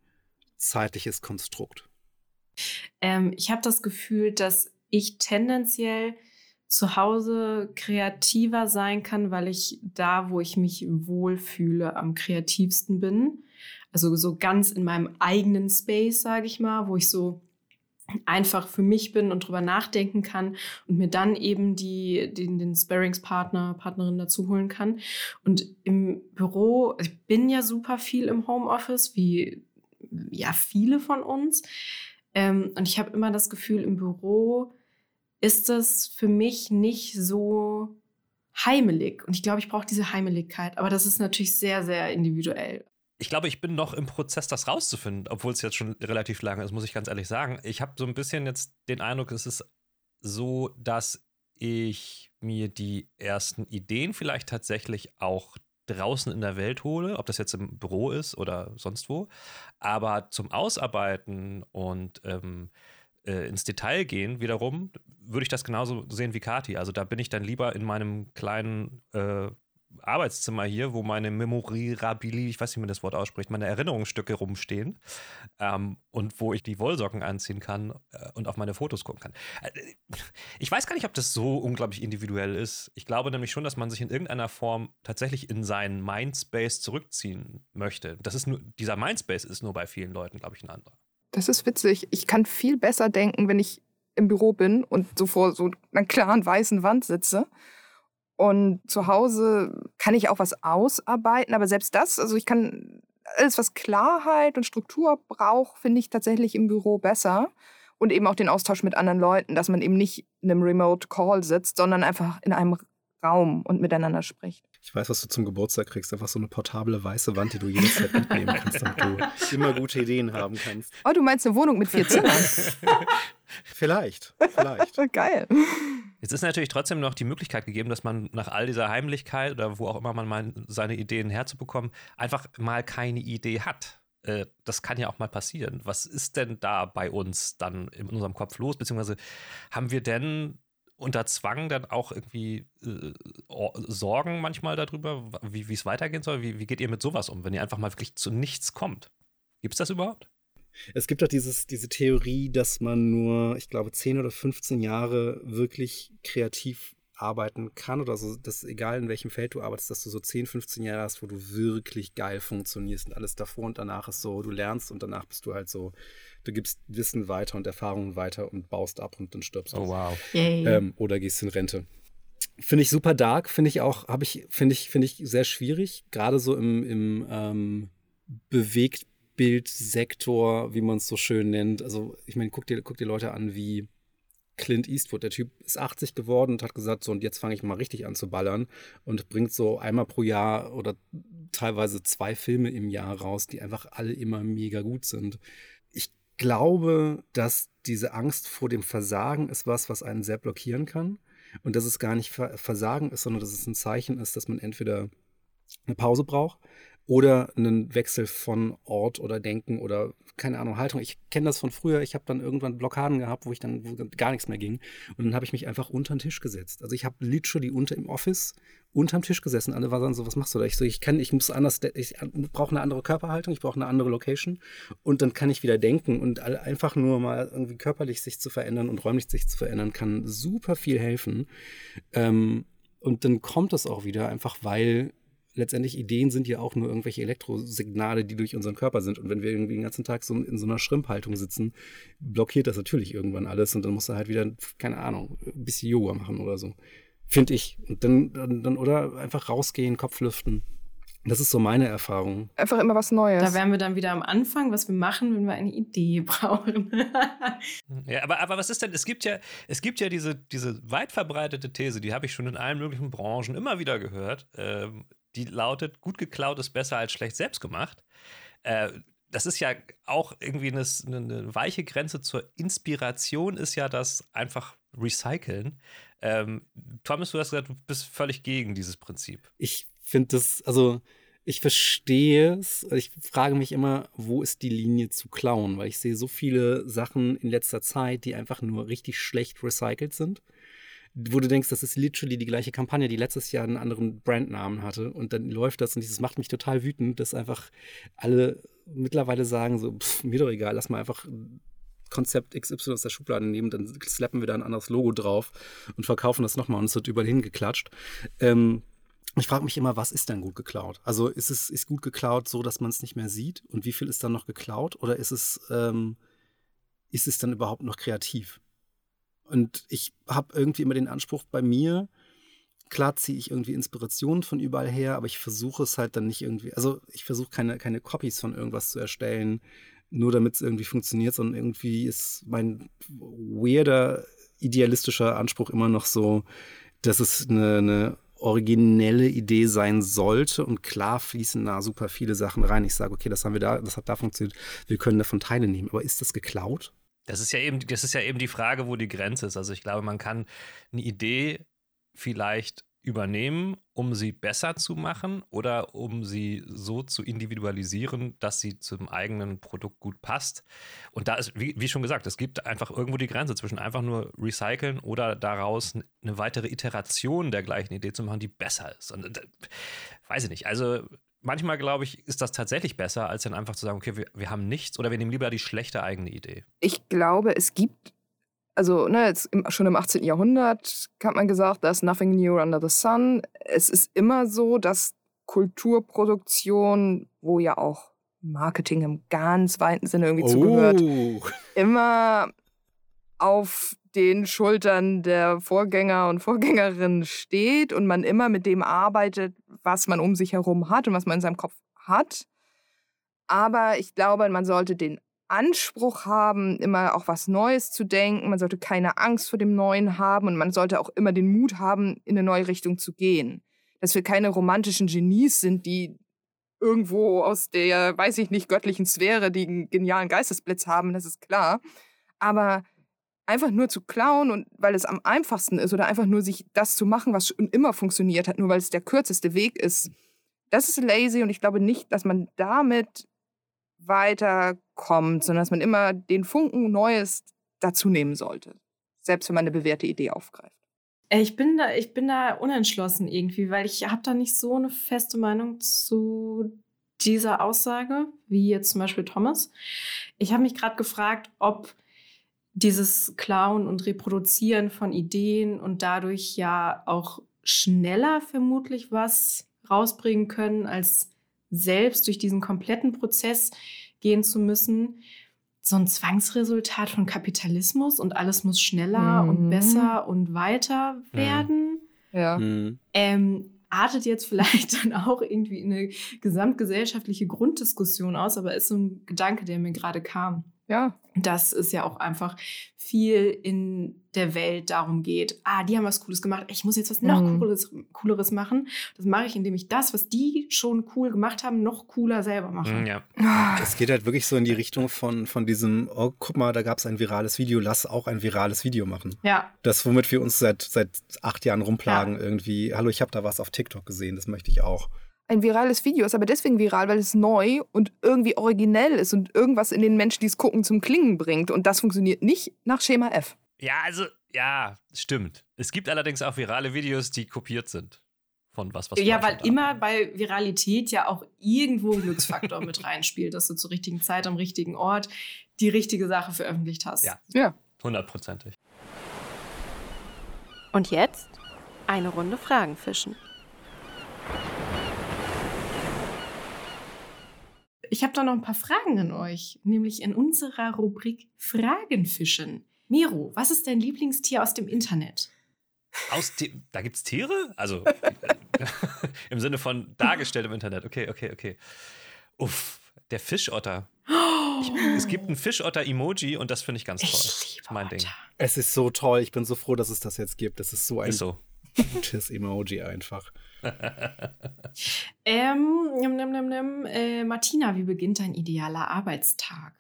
zeitliches Konstrukt? Ähm, ich habe das Gefühl, dass ich tendenziell zu Hause kreativer sein kann, weil ich da, wo ich mich wohlfühle, am kreativsten bin. Also so ganz in meinem eigenen Space, sage ich mal, wo ich so einfach für mich bin und drüber nachdenken kann und mir dann eben die, den, den Sparringspartner, Partnerin dazu holen kann. Und im Büro, ich bin ja super viel im Homeoffice, wie ja viele von uns. Ähm, und ich habe immer das Gefühl, im Büro ist es für mich nicht so heimelig. Und ich glaube, ich brauche diese Heimeligkeit. Aber das ist natürlich sehr, sehr individuell ich glaube, ich bin noch im Prozess, das rauszufinden, obwohl es jetzt schon relativ lange ist, muss ich ganz ehrlich sagen. Ich habe so ein bisschen jetzt den Eindruck, es ist so, dass ich mir die ersten Ideen vielleicht tatsächlich auch draußen in der Welt hole, ob das jetzt im Büro ist oder sonst wo. Aber zum Ausarbeiten und ähm, äh, ins Detail gehen, wiederum, würde ich das genauso sehen wie Kati. Also da bin ich dann lieber in meinem kleinen äh, Arbeitszimmer hier, wo meine Memorabilie, ich weiß nicht, wie man das Wort ausspricht, meine Erinnerungsstücke rumstehen ähm, und wo ich die Wollsocken anziehen kann äh, und auf meine Fotos gucken kann. Äh, ich weiß gar nicht, ob das so unglaublich individuell ist. Ich glaube nämlich schon, dass man sich in irgendeiner Form tatsächlich in seinen Mindspace zurückziehen möchte. Das ist nur, dieser Mindspace ist nur bei vielen Leuten, glaube ich, ein anderer. Das ist witzig. Ich kann viel besser denken, wenn ich im Büro bin und so vor so einer klaren weißen Wand sitze und zu Hause kann ich auch was ausarbeiten, aber selbst das, also ich kann alles, was Klarheit und Struktur braucht, finde ich tatsächlich im Büro besser. Und eben auch den Austausch mit anderen Leuten, dass man eben nicht in einem Remote Call sitzt, sondern einfach in einem Raum und miteinander spricht. Ich weiß, was du zum Geburtstag kriegst. Einfach so eine portable weiße Wand, die du jederzeit mitnehmen kannst, damit du <laughs> immer gute Ideen haben kannst. Oh, du meinst eine Wohnung mit vier Zimmern? <laughs> vielleicht, vielleicht. Geil. Jetzt ist natürlich trotzdem noch die Möglichkeit gegeben, dass man nach all dieser Heimlichkeit oder wo auch immer man meint, seine Ideen herzubekommen, einfach mal keine Idee hat. Äh, das kann ja auch mal passieren. Was ist denn da bei uns dann in unserem Kopf los? Beziehungsweise haben wir denn unter Zwang dann auch irgendwie äh, Sorgen manchmal darüber, wie es weitergehen soll? Wie, wie geht ihr mit sowas um, wenn ihr einfach mal wirklich zu nichts kommt? Gibt es das überhaupt? Es gibt doch dieses, diese Theorie, dass man nur, ich glaube, 10 oder 15 Jahre wirklich kreativ arbeiten kann oder so, dass egal in welchem Feld du arbeitest, dass du so 10, 15 Jahre hast, wo du wirklich geil funktionierst und alles davor und danach ist so, du lernst und danach bist du halt so, du gibst Wissen weiter und Erfahrungen weiter und baust ab und dann stirbst du. Oh wow. Ähm, oder gehst in Rente. Finde ich super dark, finde ich auch, habe ich, finde ich, finde ich sehr schwierig, gerade so im, im ähm, bewegt Bildsektor, wie man es so schön nennt. Also, ich meine, guck dir, guck dir Leute an wie Clint Eastwood. Der Typ ist 80 geworden und hat gesagt, so, und jetzt fange ich mal richtig an zu ballern und bringt so einmal pro Jahr oder teilweise zwei Filme im Jahr raus, die einfach alle immer mega gut sind. Ich glaube, dass diese Angst vor dem Versagen ist was, was einen sehr blockieren kann. Und dass es gar nicht Versagen ist, sondern dass es ein Zeichen ist, dass man entweder eine Pause braucht oder einen Wechsel von Ort oder Denken oder keine Ahnung, Haltung. Ich kenne das von früher. Ich habe dann irgendwann Blockaden gehabt, wo ich dann wo gar nichts mehr ging. Und dann habe ich mich einfach unter den Tisch gesetzt. Also ich habe literally unter im Office unterm Tisch gesessen. Alle waren so, was machst du da? Ich so, ich kann, ich muss anders, ich brauche eine andere Körperhaltung, ich brauche eine andere Location. Und dann kann ich wieder denken und einfach nur mal irgendwie körperlich sich zu verändern und räumlich sich zu verändern, kann super viel helfen. Ähm, und dann kommt das auch wieder, einfach weil letztendlich Ideen sind ja auch nur irgendwelche Elektrosignale, die durch unseren Körper sind. Und wenn wir irgendwie den ganzen Tag so in so einer Schrimphaltung sitzen, blockiert das natürlich irgendwann alles und dann musst du halt wieder, keine Ahnung, ein bisschen Yoga machen oder so. Finde ich. Und dann, dann, dann, oder einfach rausgehen, Kopf lüften. Das ist so meine Erfahrung. Einfach immer was Neues. Da wären wir dann wieder am Anfang, was wir machen, wenn wir eine Idee <laughs> brauchen. ja, aber, aber was ist denn, es gibt ja, es gibt ja diese, diese weit verbreitete These, die habe ich schon in allen möglichen Branchen immer wieder gehört. Ähm, die lautet, gut geklaut ist besser als schlecht selbst gemacht. Äh, das ist ja auch irgendwie eine, eine, weiche Grenze zur Inspiration, ist ja das einfach Recyceln. Ähm, Thomas, du hast gesagt, du bist völlig gegen dieses Prinzip. Ich finde das, also ich verstehe es. Ich frage mich immer, wo ist die Linie zu klauen? Weil ich sehe so viele Sachen in letzter Zeit, die einfach nur richtig schlecht recycelt sind wo du denkst, das ist literally die gleiche Kampagne, die letztes Jahr einen anderen Brandnamen hatte. Und dann läuft das und dieses macht mich total wütend, dass einfach alle mittlerweile sagen, so, pff, mir doch egal, lass mal einfach Konzept XY aus der Schublade nehmen, dann slappen wir da ein anderes Logo drauf und verkaufen das nochmal und es wird überall hingeklatscht. Ähm, ich frage mich immer, was ist denn gut geklaut? Also ist es ist gut geklaut so, dass man es nicht mehr sieht? Und wie viel ist dann noch geklaut? Oder ist es, ähm, ist es dann überhaupt noch kreativ? Und ich habe irgendwie immer den Anspruch bei mir, klar ziehe ich irgendwie Inspirationen von überall her, aber ich versuche es halt dann nicht irgendwie, also ich versuche keine, keine Copies von irgendwas zu erstellen, nur damit es irgendwie funktioniert, sondern irgendwie ist mein weirder, idealistischer Anspruch immer noch so, dass es eine, eine originelle Idee sein sollte und klar fließen da super viele Sachen rein. Ich sage, okay, das haben wir da, das hat da funktioniert, wir können davon Teile nehmen, aber ist das geklaut? Das ist ja eben, das ist ja eben die Frage, wo die Grenze ist. Also ich glaube, man kann eine Idee vielleicht übernehmen, um sie besser zu machen oder um sie so zu individualisieren, dass sie zum eigenen Produkt gut passt. Und da ist, wie, wie, schon gesagt, es gibt einfach irgendwo die Grenze zwischen einfach nur recyceln oder daraus eine weitere Iteration der gleichen Idee zu machen, die besser ist. Und äh, weiß ich nicht. Also manchmal, glaube ich, ist das tatsächlich besser, als dann einfach zu sagen, okay, wir, wir haben nichts oder wir nehmen lieber die schlechte eigene Idee. Ich glaube, es gibt, also ne, jetzt im, schon im 18. Jahrhundert hat man gesagt, there's nothing new under the sun. Es ist immer so, dass Kulturproduktion, wo ja auch Marketing im ganz weiten Sinne irgendwie oh. zugehört, immer auf den Schultern der Vorgänger und Vorgängerinnen steht und man immer mit dem arbeitet, was man um sich herum hat und was man in seinem Kopf hat. Aber ich glaube, man sollte den Anspruch haben, immer auch was Neues zu denken. Man sollte keine Angst vor dem Neuen haben und man sollte auch immer den Mut haben, in eine neue Richtung zu gehen. Dass wir keine romantischen Genies sind, die irgendwo aus der, weiß ich nicht, göttlichen Sphäre den genialen Geistesblitz haben, das ist klar. Aber einfach nur zu klauen und weil es am einfachsten ist oder einfach nur sich das zu machen, was schon immer funktioniert hat, nur weil es der kürzeste Weg ist, das ist lazy und ich glaube nicht, dass man damit weiterkommt, sondern dass man immer den Funken Neues dazu nehmen sollte, selbst wenn man eine bewährte Idee aufgreift. Äh, ich bin da, ich bin da unentschlossen irgendwie, weil ich habe da nicht so eine feste Meinung zu dieser Aussage, wie jetzt zum Beispiel Thomas. Ich habe mich gerade gefragt, ob dieses Klauen und Reproduzieren von Ideen und dadurch ja auch schneller vermutlich was rausbringen können, als selbst durch diesen kompletten Prozess gehen zu müssen. So ein Zwangsresultat von Kapitalismus und alles muss schneller mhm. und besser und weiter werden. Ja. Mhm. Ähm, artet jetzt vielleicht <laughs> dann auch irgendwie eine gesamtgesellschaftliche Grunddiskussion aus, aber ist so ein Gedanke, der mir gerade kam. Ja. dass es ja auch einfach viel in der Welt darum geht, ah, die haben was Cooles gemacht, ich muss jetzt was noch Mhm. Cooles, Cooleres machen. Das mache ich, indem ich das, was die schon cool gemacht haben, noch cooler selber mache. Mm, Ja. Ah, Es geht halt wirklich so in die Richtung von, von diesem, oh, guck mal, da gab es ein virales Video, lass auch ein virales Video machen. Ja, Das, womit wir uns seit, seit acht Jahren rumplagen, irgendwie, hallo, ich habe da was auf TikTok gesehen, das möchte ich auch. Ein virales Video ist aber deswegen viral, weil es neu und irgendwie originell ist und irgendwas in den Menschen, die es gucken, zum Klingen bringt. Und das funktioniert nicht nach Schema F. ja, also, ja, stimmt. Es gibt allerdings auch virale Videos, die kopiert sind von was, was ja, weil immer bei Viralität ja auch irgendwo ein Glücksfaktor mit <laughs> reinspielt, dass du zur richtigen Zeit am richtigen Ort die richtige Sache veröffentlicht hast. Ja. Ja. Hundertprozentig. Und jetzt eine Runde Fragen fischen. Ich habe da noch ein paar Fragen an euch, nämlich in unserer Rubrik Fragenfischen. Miro, was ist dein Lieblingstier aus dem Internet? Aus Ti- da gibt's Tiere? Also <laughs> <laughs> im Sinne von dargestellt im Internet. Okay, okay, okay. Uff, der Fischotter. Ich, es gibt ein Fischotter-Emoji und das finde ich ganz toll. Ich Das liebe ist mein Ding. Otter. Es ist so toll, ich bin so froh, dass es das jetzt gibt. Das ist so ein Ist so. gutes Emoji einfach. <laughs> Ähm, nimm, nimm, nimm. Äh, Martina, wie beginnt dein idealer Arbeitstag?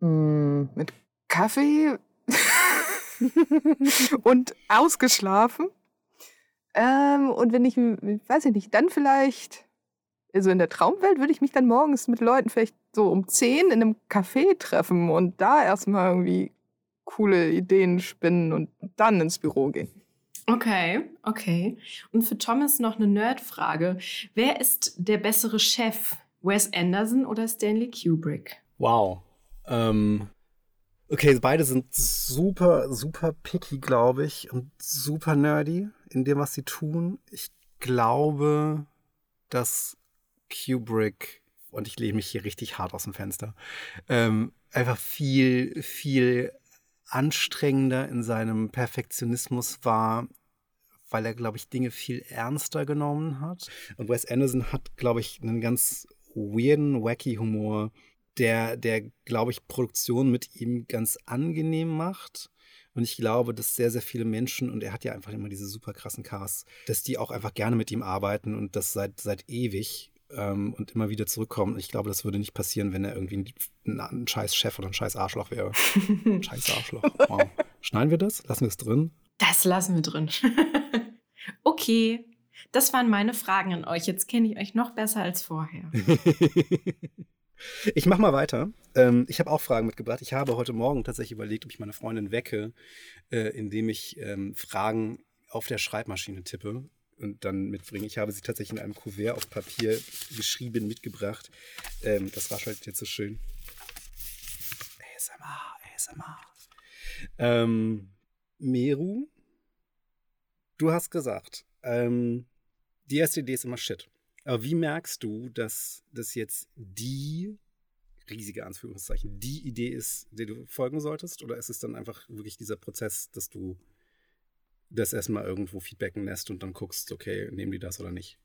Mm, mit Kaffee <laughs> und ausgeschlafen. Ähm, und wenn ich, weiß ich nicht, dann vielleicht, also in der Traumwelt würde ich mich dann morgens mit Leuten vielleicht so um 10 in einem Café treffen und da erstmal irgendwie coole Ideen spinnen und dann ins Büro gehen. Okay, okay. Und für Thomas noch eine Nerdfrage. Wer ist der bessere Chef? Wes Anderson oder Stanley Kubrick? Wow. Ähm, okay, beide sind super, super picky, glaube ich, und super nerdy in dem, was sie tun. Ich glaube, dass Kubrick, und ich lehne mich hier richtig hart aus dem Fenster, ähm, einfach viel, viel anstrengender in seinem Perfektionismus war, weil er, glaube ich, Dinge viel ernster genommen hat. Und Wes Anderson hat, glaube ich, einen ganz weirden, wacky Humor, der, der, glaube ich, Produktion mit ihm ganz angenehm macht. Und ich glaube, dass sehr, sehr viele Menschen, und er hat ja einfach immer diese super krassen Casts, dass die auch einfach gerne mit ihm arbeiten und das seit, seit ewig ähm, und immer wieder zurückkommen. Ich glaube, das würde nicht passieren, wenn er irgendwie ein, ein scheiß Chef oder ein scheiß Arschloch wäre. <laughs> Scheiß Arschloch. Wow. Schneiden wir das? Lassen wir es drin? Das lassen wir drin. <laughs> okay, das waren meine Fragen an euch. Jetzt kenne ich euch noch besser als vorher. <laughs> Ich mache mal weiter. Ähm, ich habe auch Fragen mitgebracht. Ich habe heute Morgen tatsächlich überlegt, ob ich meine Freundin wecke, äh, indem ich ähm, Fragen auf der Schreibmaschine tippe und dann mitbringe. Ich habe sie tatsächlich in einem Kuvert auf Papier geschrieben mitgebracht. Ähm, das raschelt jetzt so schön. ASMR, ASMR. Ähm, Meru, du hast gesagt, ähm, die erste Idee ist immer Shit. Aber wie merkst du, dass das jetzt die riesige Anführungszeichen, die Idee ist, der du folgen solltest? Oder ist es dann einfach wirklich dieser Prozess, dass du das erstmal irgendwo feedbacken lässt und dann guckst, okay, nehmen die das oder nicht?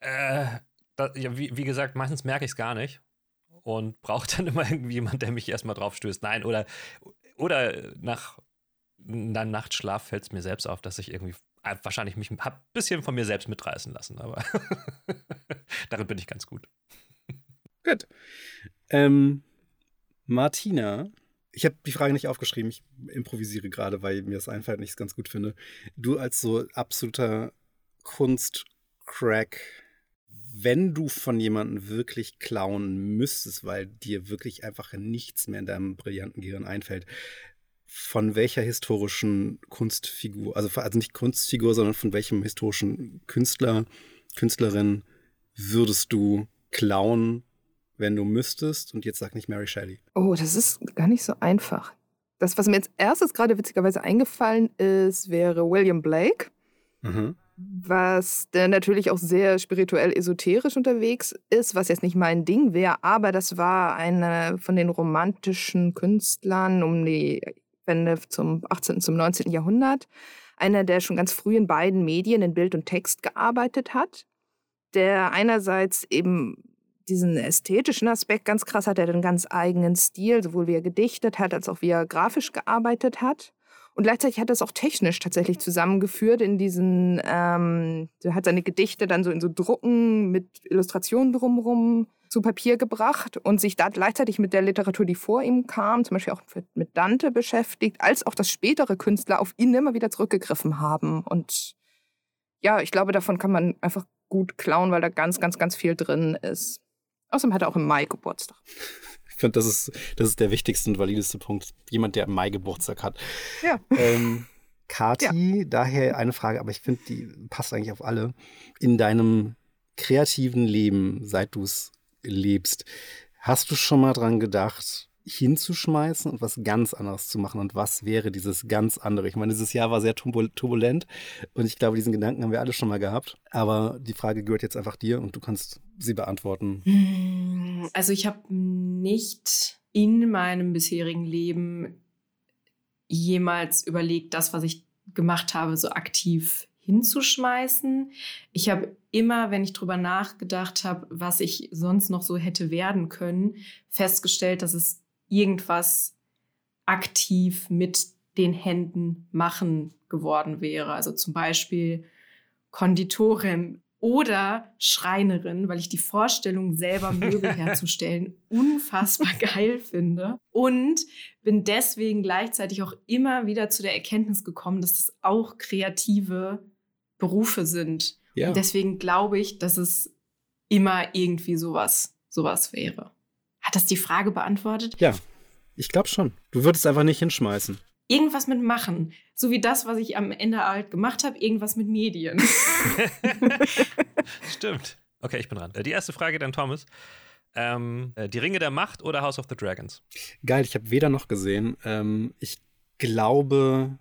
Äh, da, ja, wie, wie gesagt, meistens merke ich es gar nicht und <laughs> brauche dann immer irgendwie jemand, der mich erstmal drauf stößt. Nein, oder, oder nach einem Nachtschlaf fällt es mir selbst auf, dass ich irgendwie äh, wahrscheinlich mich ein bisschen von mir selbst mitreißen lassen, aber <laughs> darin bin ich ganz gut. Gut. Ähm, Martina, ich habe die Frage nicht aufgeschrieben, ich improvisiere gerade, weil mir das einfällt und ich es ganz gut finde. Du als so absoluter Kunstcrack, wenn du von jemandem wirklich klauen müsstest, weil dir wirklich einfach nichts mehr in deinem brillanten Gehirn einfällt, von welcher historischen Kunstfigur, also, also nicht Kunstfigur, sondern von welchem historischen Künstler, Künstlerin würdest du klauen, wenn du müsstest? Und jetzt sag nicht Mary Shelley. Oh, das ist gar nicht so einfach. Das, was mir jetzt erstes gerade witzigerweise eingefallen ist, wäre William Blake, Mhm. was der natürlich auch sehr spirituell esoterisch unterwegs ist, was jetzt nicht mein Ding wäre, aber das war einer von den romantischen Künstlern um die Wende zum 18. zum 19. Jahrhundert. Einer, der schon ganz früh in beiden Medien, in Bild und Text gearbeitet hat, der einerseits eben diesen ästhetischen Aspekt ganz krass, hat er einen ganz eigenen Stil, sowohl wie er gedichtet hat, als auch wie er grafisch gearbeitet hat. Und gleichzeitig hat er es auch technisch tatsächlich zusammengeführt in diesen, ähm, er hat seine Gedichte dann so in so Drucken mit Illustrationen drumherum zu Papier gebracht und sich da gleichzeitig mit der Literatur, die vor ihm kam, zum Beispiel auch mit Dante beschäftigt, als auch dass spätere Künstler auf ihn immer wieder zurückgegriffen haben. Und ja, ich glaube, davon kann man einfach gut klauen, weil da ganz, ganz, ganz viel drin ist. Außerdem hat er auch im Mai Geburtstag. <laughs> Ich finde, das ist, das ist der wichtigste und valideste Punkt. Jemand, der im Mai Geburtstag hat. Ja. Ähm, <laughs> Kati, ja. daher eine Frage, aber ich finde, die passt eigentlich auf alle. In deinem kreativen Leben, seit du es lebst, hast du schon mal dran gedacht, hinzuschmeißen und was ganz anderes zu machen. Und was wäre dieses ganz andere? Ich meine, dieses Jahr war sehr turbulent und ich glaube, diesen Gedanken haben wir alle schon mal gehabt. Aber die Frage gehört jetzt einfach dir und du kannst sie beantworten. Hm, also ich habe nicht in meinem bisherigen Leben jemals überlegt, das, was ich gemacht habe, so aktiv hinzuschmeißen. Ich habe immer, wenn ich drüber nachgedacht habe, was ich sonst noch so hätte werden können, festgestellt, dass es irgendwas aktiv mit den Händen machen geworden wäre. Also zum Beispiel Konditorin oder Schreinerin, weil ich die Vorstellung, selber Möbel <laughs> herzustellen, unfassbar geil finde. Und bin deswegen gleichzeitig auch immer wieder zu der Erkenntnis gekommen, dass das auch kreative Berufe sind. Ja. Und deswegen glaube ich, dass es immer irgendwie sowas, sowas wäre. Hat das die Frage beantwortet? Ja, ich glaube schon. Du würdest einfach nicht hinschmeißen. Irgendwas mit machen. So wie das, was ich am Ende halt gemacht habe, irgendwas mit Medien. <laughs> Stimmt. Okay, ich bin dran. Äh, die erste Frage dann, Thomas. Ähm, äh, die Ringe der Macht oder House of the Dragons? Geil, ich habe weder noch gesehen. Ähm, ich glaube,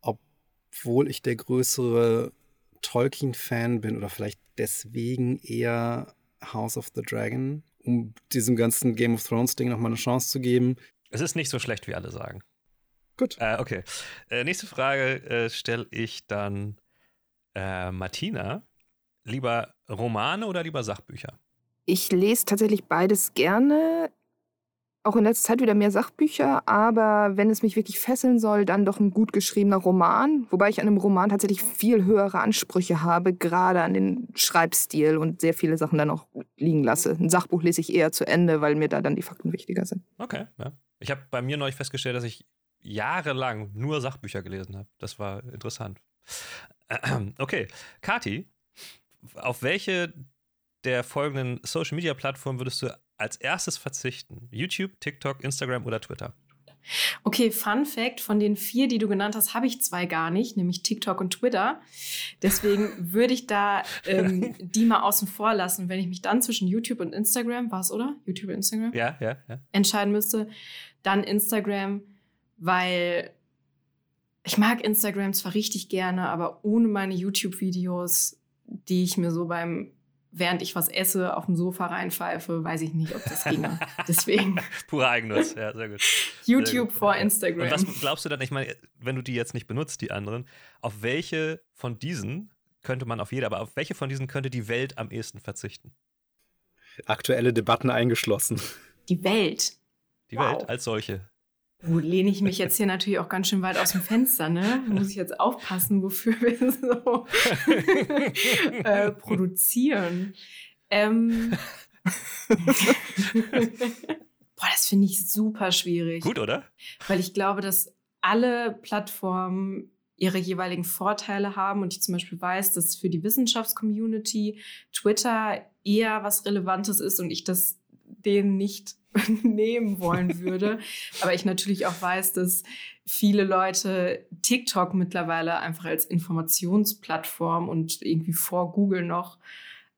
obwohl ich der größere Tolkien-Fan bin oder vielleicht deswegen eher House of the Dragon, um diesem ganzen Game of Thrones-Ding nochmal eine Chance zu geben. Es ist nicht so schlecht, wie alle sagen. Gut. Äh, okay. Äh, nächste Frage äh, stelle ich dann äh, Martina. Lieber Romane oder lieber Sachbücher? Ich lese tatsächlich beides gerne auch in letzter Zeit wieder mehr Sachbücher, aber wenn es mich wirklich fesseln soll, dann doch ein gut geschriebener Roman. Wobei ich an einem Roman tatsächlich viel höhere Ansprüche habe, gerade an den Schreibstil und sehr viele Sachen dann auch liegen lasse. Ein Sachbuch lese ich eher zu Ende, weil mir da dann die Fakten wichtiger sind. Okay, ja. Ich habe bei mir neulich festgestellt, dass ich jahrelang nur Sachbücher gelesen habe. Das war interessant. <clears throat> Okay, Kati, auf welche der folgenden Social Media Plattformen würdest du als erstes verzichten? YouTube, TikTok, Instagram oder Twitter? Okay, Fun Fact: Von den vier, die du genannt hast, habe ich zwei gar nicht, nämlich TikTok und Twitter. Deswegen <laughs> würde ich da ähm, die mal außen vor lassen, wenn ich mich dann zwischen YouTube und Instagram, war es, oder? YouTube und Instagram? Ja, ja, ja. Entscheiden müsste. Dann Instagram, weil ich mag Instagram zwar richtig gerne, aber ohne meine YouTube-Videos, die ich mir so beim während ich was esse, auf dem Sofa reinpfeife, weiß ich nicht, ob das ginge. <laughs> Deswegen. Pure Eigennutz, ja, sehr gut. YouTube sehr gut. vor Instagram. Und was glaubst du dann, ich meine, wenn du die jetzt nicht benutzt, die anderen, auf welche von diesen könnte man auf jede, aber auf welche von diesen könnte die Welt am ehesten verzichten? Aktuelle Debatten eingeschlossen. Die Welt. Die wow. Welt als solche. Lehne ich mich jetzt hier natürlich auch ganz schön weit aus dem Fenster, ne? Da muss ich jetzt aufpassen, wofür wir <laughs> so äh, produzieren. Ähm, <laughs> Boah, das finde ich super schwierig. Gut, oder? Weil ich glaube, dass alle Plattformen ihre jeweiligen Vorteile haben und ich zum Beispiel weiß, dass für die Wissenschaftscommunity Twitter eher was Relevantes ist und ich das denen nicht <laughs> nehmen wollen würde. Aber ich natürlich auch weiß, dass viele Leute TikTok mittlerweile einfach als Informationsplattform und irgendwie vor Google noch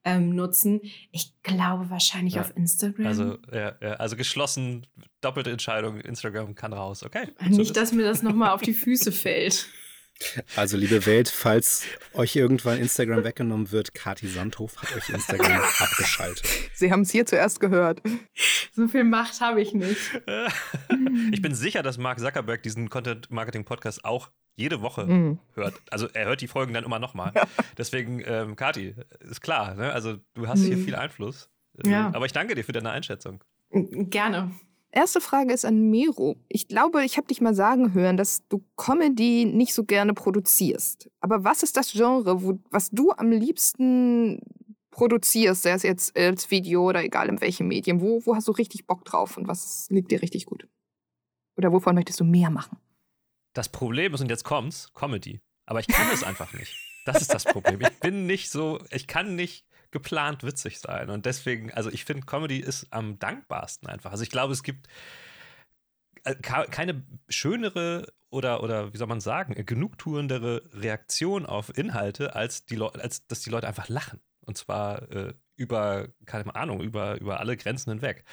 ähm, nutzen. Ich glaube wahrscheinlich ja. auf Instagram. Also, ja, ja, also geschlossen, doppelte Entscheidung, Instagram kann raus, okay. Nicht, dass mir das nochmal auf die Füße fällt. Also, liebe Welt, falls euch irgendwann Instagram weggenommen wird, Kati Sandhof hat euch Instagram <laughs> abgeschaltet. Sie haben es hier zuerst gehört. So viel Macht habe ich nicht. <laughs> Ich bin sicher, dass Mark Zuckerberg diesen Content-Marketing-Podcast auch jede Woche mhm. hört. Also, er hört die Folgen dann immer nochmal. Ja. Deswegen, ähm, Kati, ist klar, ne? also du hast mhm. hier viel Einfluss. Ja. Aber ich danke dir für deine Einschätzung. Gerne. Erste Frage ist an Miro. Ich glaube, ich habe dich mal sagen hören, dass du Comedy nicht so gerne produzierst. Aber was ist das Genre, wo, was du am liebsten produzierst, sei es jetzt als Video oder egal in welchem Medium? Wo, wo hast du richtig Bock drauf und was liegt dir richtig gut? Oder wovon möchtest du mehr machen? Das Problem ist, und jetzt kommt's, Comedy. Aber ich kann es einfach nicht. Das ist das Problem. Ich bin nicht so, ich kann nicht geplant witzig sein. Und deswegen, also ich finde, Comedy ist am dankbarsten einfach. Also ich glaube, es gibt äh, keine schönere oder, oder wie soll man sagen, genugtuendere Reaktion auf Inhalte, als, die als dass die Leute einfach lachen. Und zwar äh, über, keine Ahnung, über, über alle Grenzen hinweg.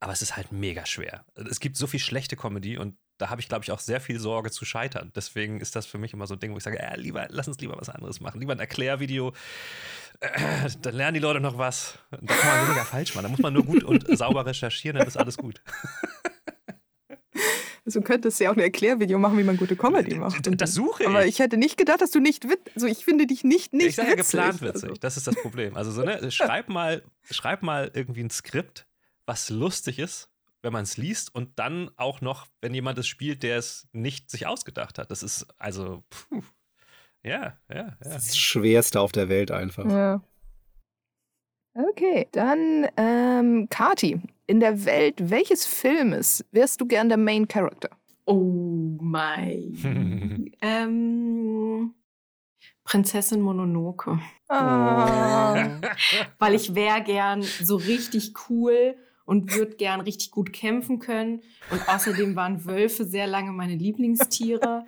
Aber es ist halt mega schwer. Es gibt so viel schlechte Comedy und da habe ich, glaube ich, auch sehr viel Sorge zu scheitern. Deswegen ist das für mich immer so ein Ding, wo ich sage, äh, lieber, lass uns lieber was anderes machen. Lieber ein Erklärvideo. Äh, dann lernen die Leute noch was. Da kann man weniger falsch machen. Da muss man nur gut und sauber recherchieren, dann ist alles gut. Also du könntest ja auch ein Erklärvideo machen, wie man gute Comedy macht. Das suche ich. Aber ich hätte nicht gedacht, dass du nicht witz, also ich finde dich nicht nicht ich sage ja witzig. geplant witzig. Also, Das ist das Problem. Also so, ne, schreib mal, schreib mal irgendwie ein Skript, was lustig ist, wenn man es liest und dann auch noch, wenn jemand es spielt, der es nicht sich ausgedacht hat. Das ist also, puh. ja, ja, ja. Das Schwerste auf der Welt einfach. ja. Okay, dann ähm, Kati, in der Welt welches Filmes wärst du gern der Main Character? Oh mein. <laughs> ähm, Prinzessin Mononoke. Ah. <laughs> Weil ich wäre gern so richtig cool und würde gern richtig gut kämpfen können. Und außerdem waren Wölfe sehr lange meine Lieblingstiere.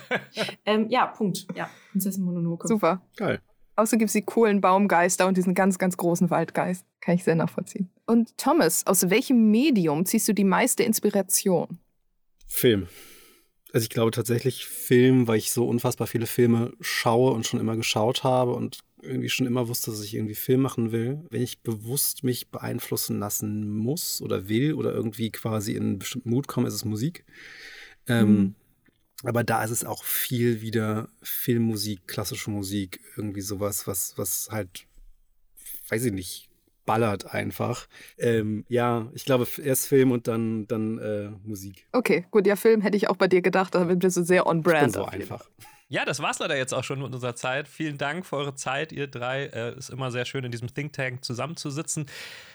<laughs> ähm, ja, Punkt. Ja, Prinzessin Mononoke. Super. Geil. Außerdem gibt es die coolen Baumgeister und diesen ganz, ganz großen Waldgeist. Kann ich sehr nachvollziehen. Und Thomas, aus welchem Medium ziehst du die meiste Inspiration? Film. Also ich glaube tatsächlich Film, weil ich so unfassbar viele Filme schaue und schon immer geschaut habe und irgendwie schon immer wusste, dass ich irgendwie Film machen will. Wenn ich bewusst mich beeinflussen lassen muss oder will oder irgendwie quasi in einen bestimmten Mut komme, ist es Musik. Ähm, Mhm. Aber da ist es auch viel wieder Filmmusik, klassische Musik, irgendwie sowas, was, was halt, weiß ich nicht, ballert einfach. Ähm, ja, ich glaube erst Film und dann, dann äh, Musik. Okay, gut, ja, Film hätte ich auch bei dir gedacht, da sehr Ich bin brand. so auf jeden einfach. Ja, das war's leider jetzt auch schon mit unserer Zeit. Vielen Dank für eure Zeit, ihr drei. Äh, ist immer sehr schön, in diesem Think Tank zusammenzusitzen.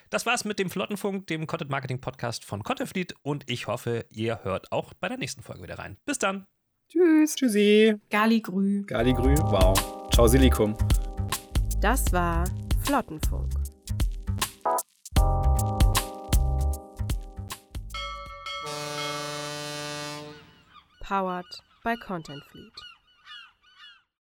Das war's mit dem Flottenfunk, dem Content Marketing Podcast von Contentfleet und ich hoffe, ihr hört auch bei der nächsten Folge wieder rein. Bis dann. Tschüss. Tschüssi. Galigrü. Galigrü. Wow. Ciao, Silikum. Das war Flottenfunk. Powered by Content Fleet.